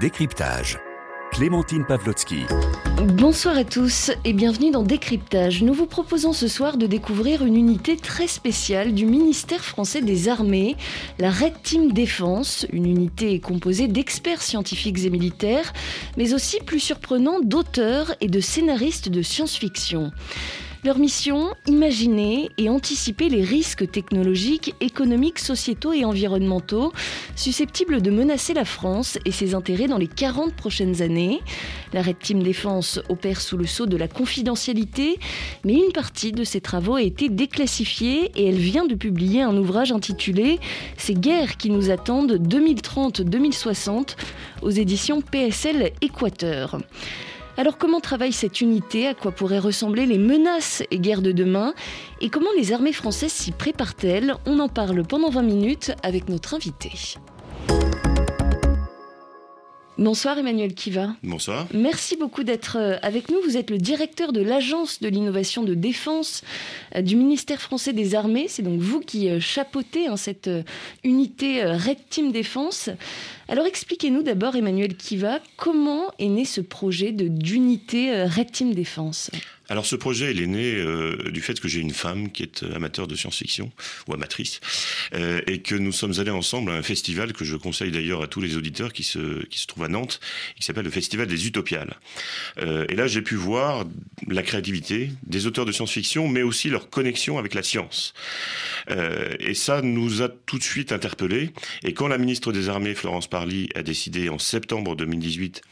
Décryptage. Clémentine Pavlotsky. Bonsoir à tous et bienvenue dans Décryptage. Nous vous proposons ce soir de découvrir une unité très spéciale du ministère français des Armées, la Red Team Défense, une unité composée d'experts scientifiques et militaires, mais aussi plus surprenant d'auteurs et de scénaristes de science-fiction. Leur mission, imaginer et anticiper les risques technologiques, économiques, sociétaux et environnementaux susceptibles de menacer la France et ses intérêts dans les 40 prochaines années. La Red Team Défense opère sous le sceau de la confidentialité, mais une partie de ses travaux a été déclassifiée et elle vient de publier un ouvrage intitulé Ces guerres qui nous attendent 2030-2060 aux éditions PSL Équateur. Alors comment travaille cette unité? À quoi pourraient ressembler les menaces et guerres de demain? Et comment les armées françaises s'y préparent-elles? On en parle pendant 20 minutes avec notre invité. Bonsoir Emmanuel Kiva. Bonsoir. Merci beaucoup d'être euh, avec nous. Vous êtes le directeur de l'Agence de l'innovation de défense euh, du ministère français des Armées. C'est donc vous qui euh, chapeautez hein, cette unité Red Team Défense. Alors expliquez-nous d'abord Emmanuel Kiva, comment est né ce projet d'unité Red Team Défense? Alors ce projet, il est né euh, du fait que j'ai une femme qui est euh, amateur de science-fiction ou amatrice euh, et que nous sommes allés ensemble à un festival que je conseille d'ailleurs à tous les auditeurs qui se qui se trouve à Nantes, qui s'appelle le Festival des Utopiales. et là, j'ai pu voir la créativité des auteurs de science-fiction, mais aussi leur connexion avec la science. et ça nous a tout de suite interpellés. Et quand la ministre des Armées, Florence Parly, a décidé en septembre 2018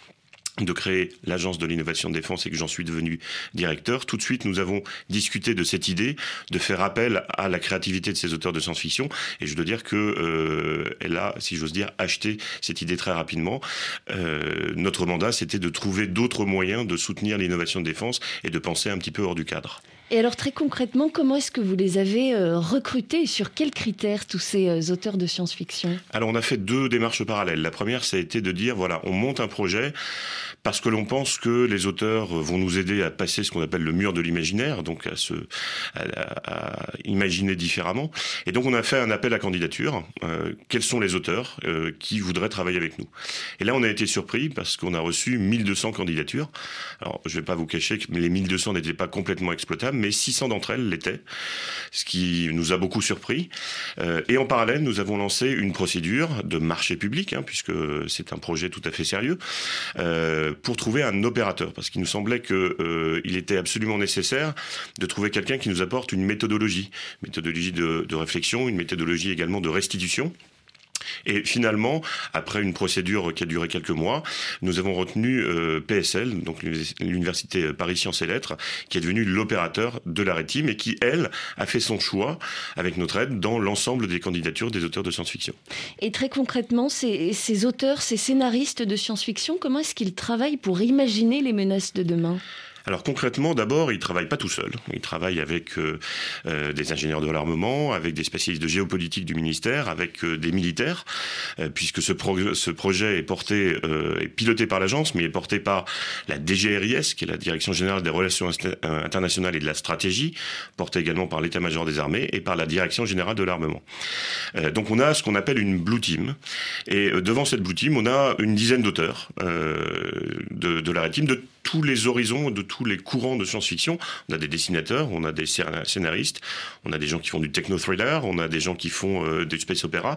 de créer l'agence de l'innovation de défense et que j'en suis devenu directeur, tout de suite nous avons discuté de cette idée de faire appel à la créativité de ces auteurs de science-fiction et je dois dire que euh, elle a, si j'ose dire, acheté cette idée très rapidement. Euh, notre mandat, c'était de trouver d'autres moyens de soutenir l'innovation de défense et de penser un petit peu hors du cadre. Et alors très concrètement, comment est-ce que vous les avez euh, recrutés et sur quels critères tous ces euh, auteurs de science-fiction? Alors on a fait deux démarches parallèles. La première, ça a été de dire, voilà, on monte un projet parce que l'on pense que les auteurs vont nous aider à passer ce qu'on appelle le mur de l'imaginaire, donc à, imaginer différemment. Et donc on a fait un appel à candidature. Euh, quels sont les auteurs qui voudraient travailler avec nous? Et là, on a été surpris parce qu'on a reçu 1200 candidatures. Alors je ne vais pas vous cacher que les 1200 n'étaient pas complètement exploitables mais 600 d'entre elles l'étaient, ce qui nous a beaucoup surpris. Euh, et en parallèle, nous avons lancé une procédure de marché public, hein, puisque c'est un projet tout à fait sérieux, euh, pour trouver un opérateur, parce qu'il nous semblait qu'il euh, était absolument nécessaire de trouver quelqu'un qui nous apporte une méthodologie, méthodologie de, de réflexion, une méthodologie également de restitution. Et finalement, après une procédure qui a duré quelques mois, nous avons retenu euh, PSL, donc l'Université Paris Sciences et Lettres, qui est devenue l'opérateur de la rétime et qui, elle, a fait son choix, avec notre aide, dans l'ensemble des candidatures des auteurs de science-fiction. Et très concrètement, ces, ces auteurs, ces scénaristes de science-fiction, comment est-ce qu'ils travaillent pour imaginer les menaces de demain? Alors concrètement, d'abord, il travaille pas tout seul. Il travaille avec euh, euh, des ingénieurs de l'armement, avec des spécialistes de géopolitique du ministère, avec euh, des militaires, puisque ce, projet est porté, est piloté par l'agence, mais est porté par la DGRIS, qui est la Direction générale des relations internationales et de la stratégie, portée également par l'état-major des armées et par la Direction générale de l'armement. donc on a ce qu'on appelle une blue team, et devant cette blue team, on a une dizaine d'auteurs de, de la team de tous les horizons, de tous les courants de science-fiction. On a des dessinateurs, on a des scénaristes, on a des gens qui font du techno-thriller, on a des gens qui font euh, du space opéra,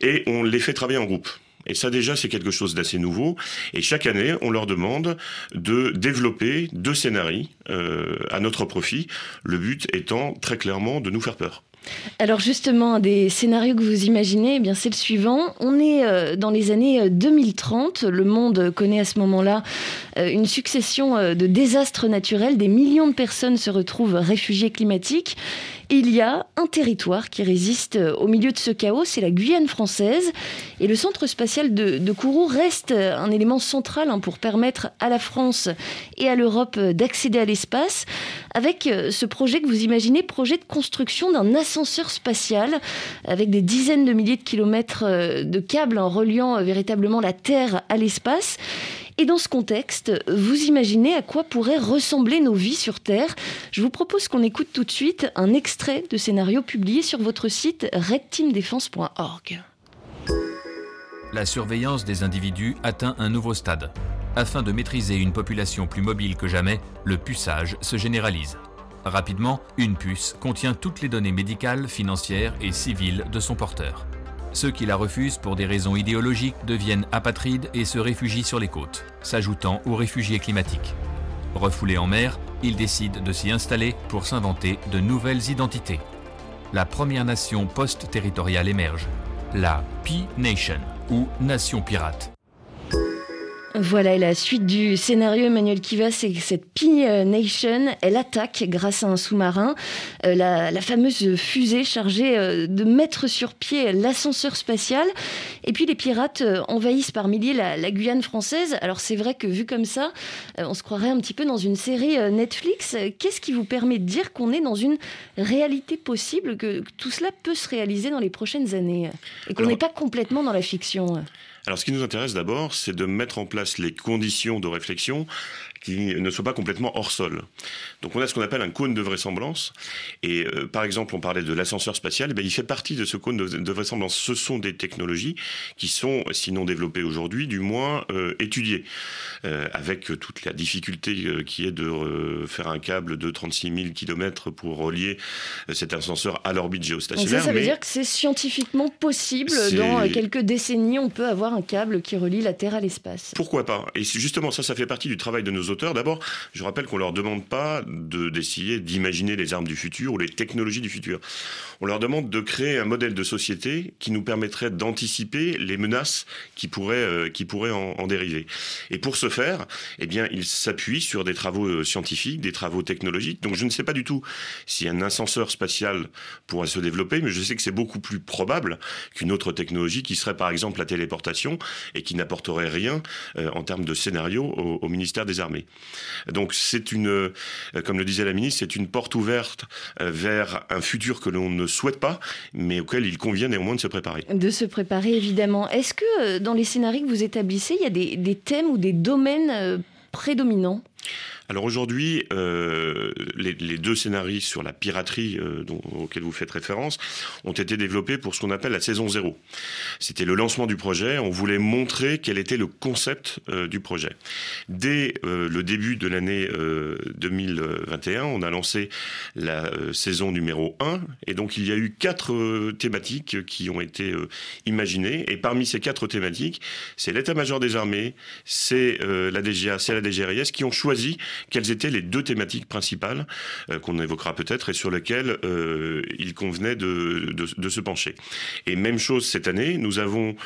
et on les fait travailler en groupe. Et ça déjà, c'est quelque chose d'assez nouveau. Et chaque année, on leur demande de développer deux scénarios euh, à notre profit. Le but étant très clairement de nous faire peur. Alors justement, un des scénarios que vous imaginez, eh c'est le suivant. On est euh, dans les années 2030. Euh, le monde connaît à ce moment-là euh, une succession de désastres naturels. Des millions de personnes se retrouvent réfugiées climatiques il y a un territoire qui résiste au milieu de ce chaos, c'est la Guyane française. Et le centre spatial de, Kourou reste un élément central hein, pour permettre à la France et à l'Europe d'accéder à l'espace. Avec euh, ce projet que vous imaginez, projet de construction d'un ascenseur spatial avec des dizaines de milliers de kilomètres euh, de câbles en reliant euh, véritablement la Terre à l'espace. Et dans ce contexte, vous imaginez à quoi pourraient ressembler nos vies sur Terre Je vous propose qu'on écoute tout de suite un extrait de scénario publié sur votre site redteamdefense.org. la surveillance des individus atteint un nouveau stade. Afin de maîtriser une population plus mobile que jamais, le puçage se généralise. Rapidement, une puce contient toutes les données médicales, financières et civiles de son porteur. Ceux qui la refusent pour des raisons idéologiques deviennent apatrides et se réfugient sur les côtes, s'ajoutant aux réfugiés climatiques. Refoulés en mer, ils décident de s'y installer pour s'inventer de nouvelles identités. La première nation post-territoriale émerge, la P-Nation ou Nation pirate. Voilà, la suite du scénario Emmanuel Kiva, c'est que cette P-Nation, elle attaque grâce à un sous-marin euh, la, fameuse fusée chargée euh, de mettre sur pied l'ascenseur spatial. Et puis les pirates euh, envahissent par milliers la, la Guyane française. Alors c'est vrai que vu comme ça, on se croirait un petit peu dans une série Netflix. Qu'est-ce qui vous permet de dire qu'on est dans une réalité possible, que, tout cela peut se réaliser dans les prochaines années? Et qu'on n'est pas complètement dans la fiction? Alors, ce qui nous intéresse d'abord, c'est de mettre en place les conditions de réflexion qui ne soient pas complètement hors sol. Donc on a ce qu'on appelle un cône de vraisemblance. Et euh, par exemple, on parlait de l'ascenseur spatial, eh il fait partie de ce cône de, vraisemblance. Ce sont des technologies qui sont, sinon développées aujourd'hui, du moins euh, étudiées, euh, avec toute la difficulté qui est de faire un câble de 36 000 km pour relier cet ascenseur à l'orbite géostationnaire. ça, ça veut dire que c'est scientifiquement possible. Dans quelques décennies, on peut avoir un câble qui relie la Terre à l'espace. Pourquoi pas? Et justement, ça, ça fait partie du travail de nos auteurs. D'abord, je rappelle qu'on leur demande pas d'essayer d'imaginer les armes du futur ou les technologies du futur. On leur demande de créer un modèle de société qui nous permettrait d'anticiper les menaces qui pourraient, euh, qui pourraient en, dériver. Et pour ce faire, eh bien, ils s'appuient sur des travaux euh, scientifiques, des travaux technologiques. Donc je ne sais pas du tout si un ascenseur spatial pourrait se développer, mais je sais que c'est beaucoup plus probable qu'une autre technologie qui serait par exemple la téléportation et qui n'apporterait rien euh, en termes de scénario au, ministère des Armées. Donc c'est une, comme le disait la ministre, c'est une porte ouverte euh, vers un futur que l'on ne souhaite pas, mais auquel il convient néanmoins de se préparer. De se préparer, évidemment. Est-ce que euh, dans les scénarios que vous établissez, il y a des, thèmes ou des domaines euh, prédominants? Alors aujourd'hui, euh, les, deux scénarios sur la piraterie euh, dont, auxquels vous faites référence ont été développés pour ce qu'on appelle la saison zéro. C'était le lancement du projet. On voulait montrer quel était le concept euh, du projet. Dès le début de l'année 2021, on a lancé la saison numéro 1 et donc il y a eu quatre thématiques qui ont été imaginées et parmi ces quatre thématiques, c'est l'état-major des armées, c'est la DGA, c'est la DGRIS qui ont choisi quelles étaient les deux thématiques principales euh, qu'on évoquera peut-être et sur lesquelles euh, il convenait de, de, se pencher. Et même chose cette année, nous avons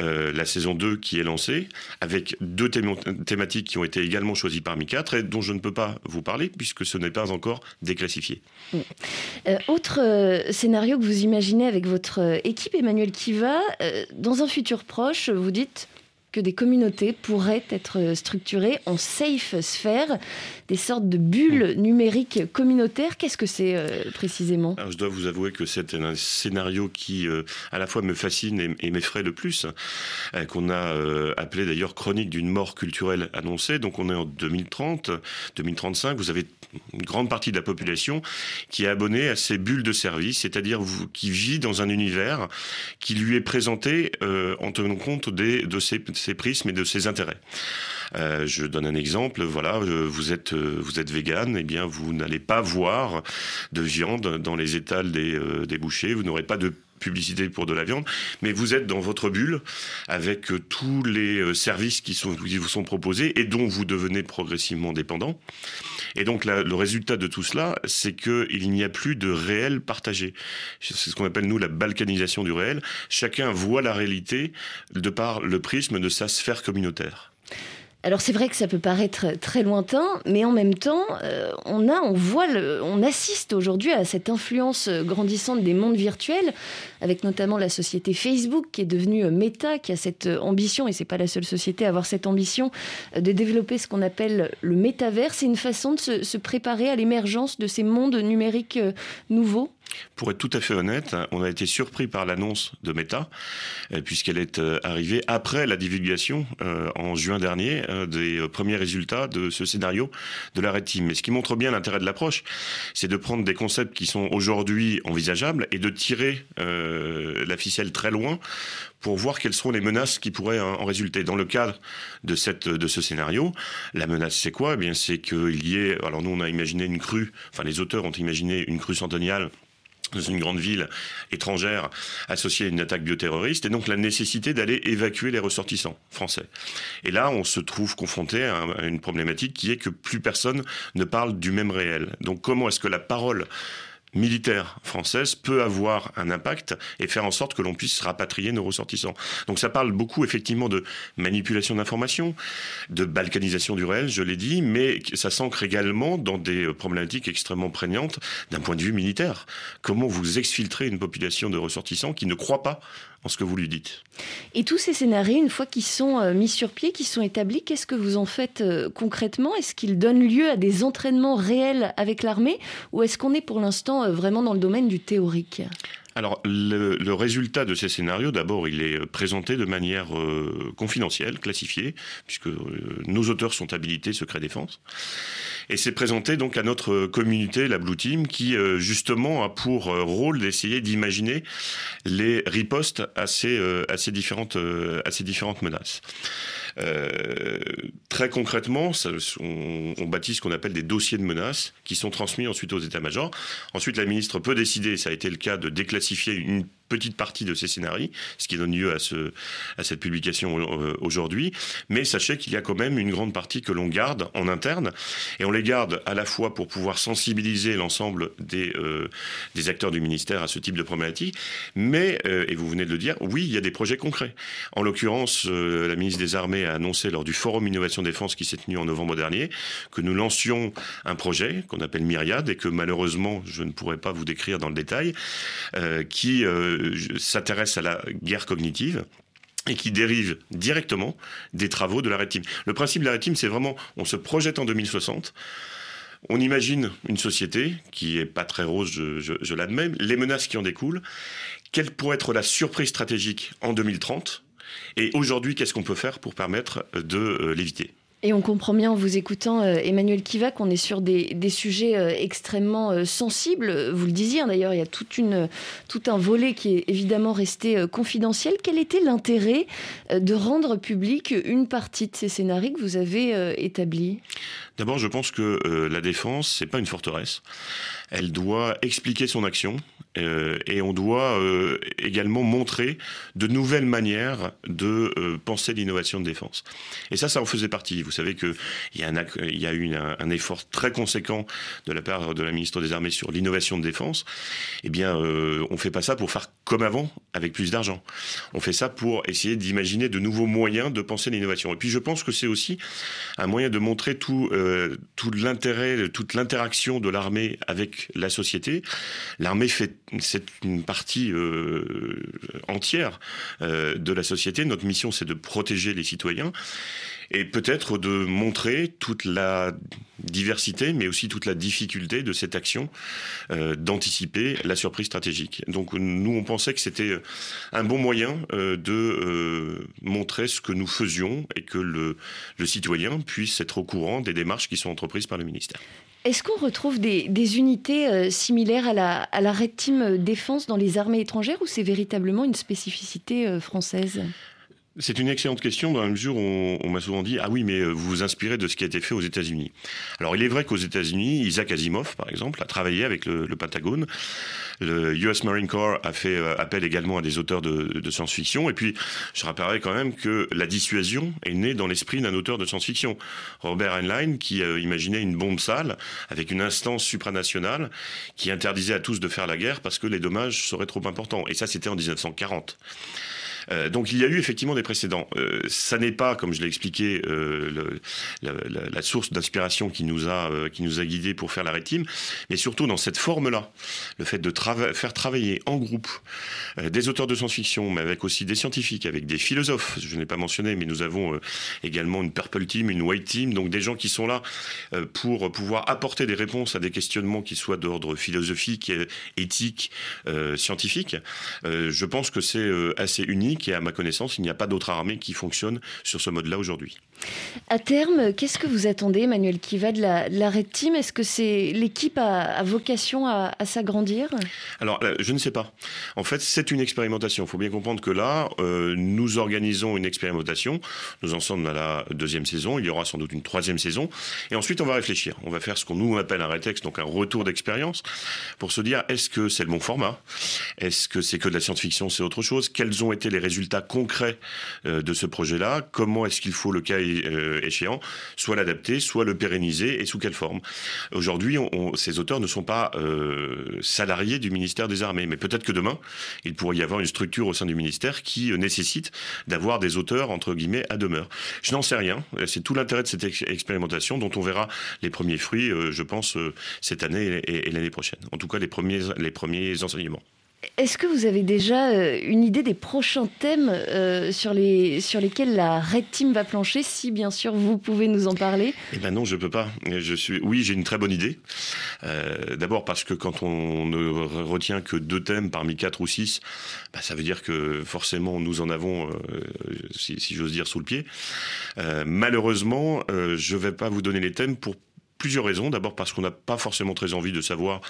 euh, la saison 2 qui est lancée avec deux thématiques qui ont été également choisies parmi quatre et dont je ne peux pas vous parler puisque ce n'est pas encore déclassifié. autre scénario que vous imaginez avec votre équipe, Emmanuel Kiva, dans un futur proche, vous dites que des communautés pourraient être structurées en safe sphère, des sortes de bulles numériques communautaires. Qu'est-ce que c'est euh, précisément? Je dois vous avouer que c'est un scénario qui euh, à la fois me fascine et, m'effraie le plus, euh, qu'on a appelé d'ailleurs chronique d'une mort culturelle annoncée. Donc on est en 2030, 2035. Vous avez une grande partie de la population qui est abonnée à ces bulles de service, c'est-à-dire qui vit dans un univers qui lui est présenté en tenant compte des, de ses ses prismes et de ses intérêts. Euh, je donne un exemple. Voilà, euh, vous êtes euh, vous êtes vegan, et eh bien vous n'allez pas voir de viande dans les étals des, des bouchers. Vous n'aurez pas de publicité pour de la viande, mais vous êtes dans votre bulle avec tous les services qui, sont, qui vous sont proposés et dont vous devenez progressivement dépendant. Et donc le résultat de tout cela, c'est qu'il n'y a plus de réel partagé. C'est ce qu'on appelle nous la balkanisation du réel. Chacun voit la réalité de par le prisme de sa sphère communautaire. Alors c'est vrai que ça peut paraître très lointain, mais en même temps, euh, on a, on voit, on assiste aujourd'hui à cette influence grandissante des mondes virtuels, avec notamment la société Facebook qui est devenue euh, Meta, qui a cette euh, ambition, et c'est pas la seule société à avoir cette ambition de développer ce qu'on appelle le métavers. C'est une façon de se préparer à l'émergence de ces mondes numériques nouveaux. Pour être tout à fait honnête, on a été surpris par l'annonce de Meta, euh, puisqu'elle est euh, arrivée après la divulgation euh, en juin dernier des premiers résultats de ce scénario de la Red Team. Mais ce qui montre bien l'intérêt de l'approche, c'est de prendre des concepts qui sont aujourd'hui envisageables et de tirer la ficelle très loin pour voir quelles seront les menaces qui pourraient en résulter. Dans le cadre de, cette, de ce scénario, la menace, c'est quoi? Eh bien, c'est qu'il y ait... Alors nous, on a imaginé une crue, enfin les auteurs ont imaginé une crue centenniale dans une grande ville étrangère associée à une attaque bioterroriste, et donc la nécessité d'aller évacuer les ressortissants français. Et là, on se trouve confronté à, une problématique qui est que plus personne ne parle du même réel. Donc comment est-ce que la parole militaire française peut avoir un impact et faire en sorte que l'on puisse rapatrier nos ressortissants. Donc ça parle beaucoup effectivement de manipulation d'informations, de balkanisation du réel, je l'ai dit, mais ça s'ancre également dans des problématiques extrêmement prégnantes d'un point de vue militaire. Comment vous exfiltrez une population de ressortissants qui ne croient pas en ce que vous lui dites. Et tous ces scénarios, une fois qu'ils sont euh, mis sur pied, qu'ils sont établis, qu'est-ce que vous en faites euh, concrètement? Est-ce qu'ils donnent lieu à des entraînements réels avec l'armée? Ou est-ce qu'on est pour l'instant euh, vraiment dans le domaine du théorique? Alors, le, résultat de ces scénarios, d'abord, il est présenté de manière confidentielle, classifiée, puisque nos auteurs sont habilités secret défense. Et c'est présenté donc à notre communauté, la Blue Team, qui euh, justement a pour euh, rôle d'essayer d'imaginer les ripostes à ces, euh, à différentes, à ces différentes menaces. Euh, très concrètement, on, on, bâtit ce qu'on appelle des dossiers de menaces qui sont transmis ensuite aux états-majors. Ensuite, la ministre peut décider, ça a été le cas, de déclassifier une petite partie de ces scénarios, ce qui donne lieu à, ce, à cette publication euh, aujourd'hui. Mais sachez qu'il y a quand même une grande partie que l'on garde en interne, et on les garde à la fois pour pouvoir sensibiliser l'ensemble des, euh, des acteurs du ministère à ce type de problématique, mais, euh, et vous venez de le dire, oui, il y a des projets concrets. En l'occurrence, la ministre des Armées a annoncé lors du Forum Innovation Défense qui s'est tenu en novembre dernier que nous lancions un projet qu'on appelle Myriade et que malheureusement je ne pourrais pas vous décrire dans le détail, qui s'intéresse à la guerre cognitive et qui dérive directement des travaux de la Red Le principe de la Red c'est vraiment, on se projette en 2060, on imagine une société qui est pas très rose, je, je l'admets, les menaces qui en découlent, quelle pourrait être la surprise stratégique en 2030, et aujourd'hui, qu'est-ce qu'on peut faire pour permettre de euh, l'éviter? Et on comprend bien en vous écoutant, euh, Emmanuel Kiva, qu'on est sur des, sujets euh, extrêmement euh, sensibles. Vous le disiez, hein, d'ailleurs, il y a tout un volet qui est évidemment resté confidentiel. Quel était l'intérêt de rendre public une partie de ces scénarios que vous avez établis? D'abord, je pense que la défense, c'est pas une forteresse. Elle doit expliquer son action et on doit également montrer de nouvelles manières de penser l'innovation de défense. Et ça, ça en faisait partie. Vous savez qu'il y a, un, eu un, effort très conséquent de la part de la ministre des Armées sur l'innovation de défense. Eh bien, euh, on fait pas ça pour faire comme avant, avec plus d'argent. On fait ça pour essayer d'imaginer de nouveaux moyens de penser l'innovation. Et puis, je pense que c'est aussi un moyen de montrer tout, euh, tout l'intérêt, toute l'interaction de l'armée avec la société. L'armée fait c'est une partie euh, entière euh, de la société. Notre mission, c'est de protéger les citoyens et peut-être de montrer toute la diversité, mais aussi toute la difficulté de cette action euh, d'anticiper la surprise stratégique. Donc nous, on pensait que c'était un bon moyen euh, de euh, montrer ce que nous faisions et que le, citoyen puisse être au courant des démarches qui sont entreprises par le ministère. Est-ce qu'on retrouve des, des unités similaires à la, à la Red Team Défense dans les armées étrangères ou c'est véritablement une spécificité française? C'est une excellente question dans la mesure où on, m'a souvent dit ah oui mais euh, vous vous inspirez de ce qui a été fait aux États-Unis. Alors il est vrai qu'aux États-Unis, Isaac Asimov par exemple a travaillé avec le, Pentagone. Le US Marine Corps a fait euh, appel également à des auteurs de, science-fiction. Et puis je rappellerai quand même que la dissuasion est née dans l'esprit d'un auteur de science-fiction, Robert Heinlein, qui euh, imaginait une bombe sale avec une instance supranationale qui interdisait à tous de faire la guerre parce que les dommages seraient trop importants. Et ça c'était en 1940. Donc il y a eu effectivement des précédents. ça n'est pas, comme je l'ai expliqué, le, la, source d'inspiration qui nous a qui nous a guidés pour faire la rétime, mais surtout dans cette forme-là, le fait de faire travailler en groupe des auteurs de science-fiction, mais avec aussi des scientifiques, avec des philosophes. Je n'ai pas mentionné, mais nous avons également une purple team, une white team, donc des gens qui sont là pour pouvoir apporter des réponses à des questionnements qui soient d'ordre philosophique, éthique, euh, scientifique. Euh, je pense que c'est euh, assez unique et à ma connaissance, il n'y a pas d'autre armée qui fonctionne sur ce mode-là aujourd'hui. À terme, qu'est-ce que vous attendez, Emmanuel Kiva, de la, de Red Team? Est-ce que c'est l'équipe a, vocation à, s'agrandir? Alors, je ne sais pas. En fait, c'est une expérimentation. Il faut bien comprendre que là, nous organisons une expérimentation. Nous en sommes à la deuxième saison. Il y aura sans doute une troisième saison. Et ensuite, on va réfléchir. On va faire ce qu'on nous appelle un rétexte, donc un retour d'expérience, pour se dire est-ce que c'est le bon format? Est-ce que c'est que de la science-fiction, c'est autre chose? Quels ont été les résultats concrets euh, de ce projet-là Comment est-ce qu'il faut, le cas euh, échéant, soit l'adapter, soit le pérenniser et sous quelle forme? Aujourd'hui, ces auteurs ne sont pas euh, salariés du ministère des Armées, mais peut-être que demain, il pourrait y avoir une structure au sein du ministère qui nécessite d'avoir des auteurs, entre guillemets, à demeure. Je n'en sais rien. C'est tout l'intérêt de cette expérimentation dont on verra les premiers fruits, je pense, cette année et, l'année prochaine. En tout cas, les premiers, les premiers enseignements. Est-ce que vous avez déjà euh, une idée des prochains thèmes euh, sur, les, sur lesquels la Red Team va plancher Si bien sûr vous pouvez nous en parler? Eh ben non, je peux pas. Je suis. Oui, j'ai une très bonne idée. Euh, d'abord parce que quand on ne retient que deux thèmes parmi quatre ou six, bah, ça veut dire que forcément nous en avons, si, j'ose dire, sous le pied. malheureusement, je vais pas vous donner les thèmes pour plusieurs raisons. D'abord parce qu'on n'a pas forcément très envie de savoir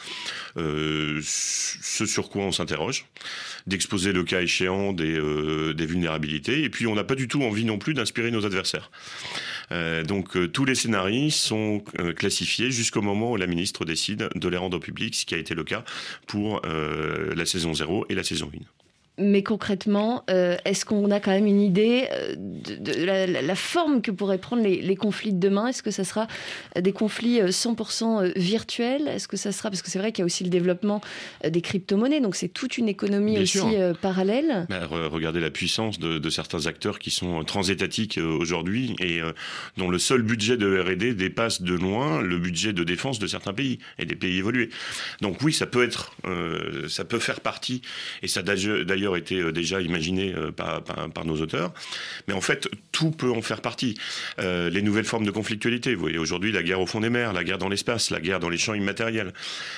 euh, ce sur quoi on s'interroge, d'exposer le cas échéant des, euh, des, vulnérabilités. Et puis on n'a pas du tout envie non plus d'inspirer nos adversaires. Euh, donc tous les scénarios sont classifiés jusqu'au moment où la ministre décide de les rendre publics, ce qui a été le cas pour la saison 0 et la saison 1. Mais concrètement, euh, est-ce qu'on a quand même une idée euh, de, la, forme que pourraient prendre les, conflits de demain? Est-ce que ça sera des conflits 100% euh, virtuels? Est-ce que ça sera parce que c'est vrai qu'il y a aussi le développement des crypto-monnaies, donc c'est toute une économie aussi parallèle. Bah, regardez la puissance de, certains acteurs qui sont transétatiques aujourd'hui et dont le seul budget de R&D dépasse de loin le budget de défense de certains pays et des pays évolués. Donc oui, ça peut être, ça peut faire partie et ça d'ailleurs été euh, déjà imaginé euh, par, nos auteurs. Mais en fait, tout peut en faire partie. Euh, les nouvelles formes de conflictualité, vous voyez aujourd'hui la guerre au fond des mers, la guerre dans l'espace, la guerre dans les champs immatériels.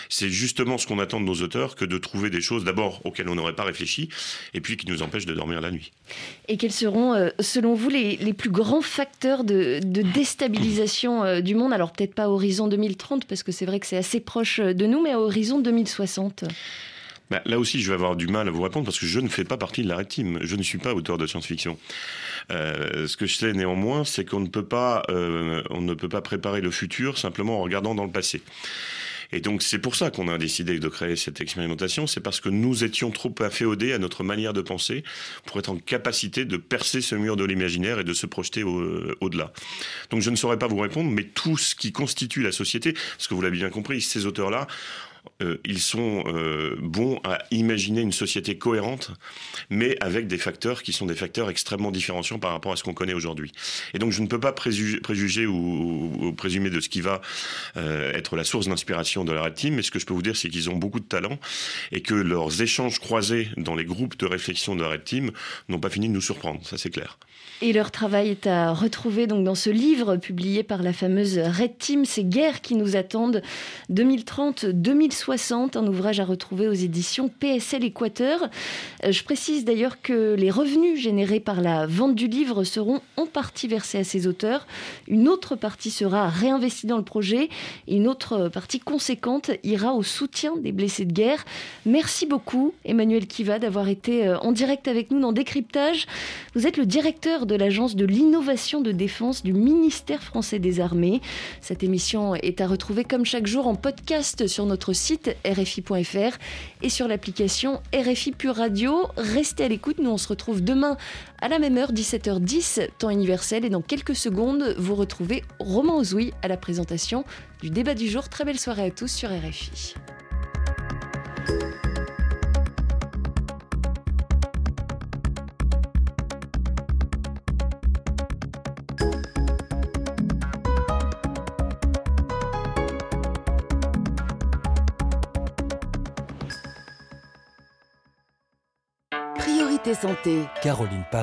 C'est justement ce qu'on attend de nos auteurs que de trouver des choses d'abord auxquelles on n'aurait pas réfléchi et puis qui nous empêchent de dormir la nuit. Et quels seront, selon vous, les, les, plus grands facteurs de, de déstabilisation du monde? Alors peut-être pas à horizon 2030 parce que c'est vrai que c'est assez proche de nous, mais à horizon 2060 bah, là aussi, je vais avoir du mal à vous répondre parce que je ne fais pas partie de la Red Team. Je ne suis pas auteur de science-fiction. Euh, ce que je sais néanmoins, c'est qu'on ne peut pas, euh, on ne peut pas préparer le futur simplement en regardant dans le passé. Et donc c'est pour ça qu'on a décidé de créer cette expérimentation, c'est parce que nous étions trop afféodés à notre manière de penser pour être en capacité de percer ce mur de l'imaginaire et de se projeter au-delà. donc je ne saurais pas vous répondre, mais tout ce qui constitue la société, parce que vous l'avez bien compris, ces auteurs-là euh, ils sont euh, bons à imaginer une société cohérente, mais avec des facteurs qui sont des facteurs extrêmement différenciants par rapport à ce qu'on connaît aujourd'hui. Et donc je ne peux pas préjuger, ou, présumer de ce qui va euh, être la source d'inspiration de la Red Team, mais ce que je peux vous dire, c'est qu'ils ont beaucoup de talent et que leurs échanges croisés dans les groupes de réflexion de la Red Team n'ont pas fini de nous surprendre, ça c'est clair. Et leur travail est à retrouver donc dans ce livre publié par la fameuse Red Team, ces guerres qui nous attendent 2030-2060, un ouvrage à retrouver aux éditions PSL Équateur. Euh, je précise d'ailleurs que les revenus générés par la vente du livre seront en partie versés à ses auteurs, une autre partie sera réinvestie dans le projet et une autre partie conséquente ira au soutien des blessés de guerre. Merci beaucoup Emmanuel Kiva d'avoir été euh, en direct avec nous dans Décryptage. Vous êtes le directeur de l'Agence de l'innovation de défense du ministère français des armées. Cette émission est à retrouver comme chaque jour en podcast sur notre site rfi.fr et sur l'application RFI Pure Radio. Restez à l'écoute, nous on se retrouve demain à la même heure, 17h10, temps universel. Et dans quelques secondes, vous retrouvez Romain Ozoui à la présentation du débat du jour. Très belle soirée à tous sur RFI. Santé. Caroline Paris.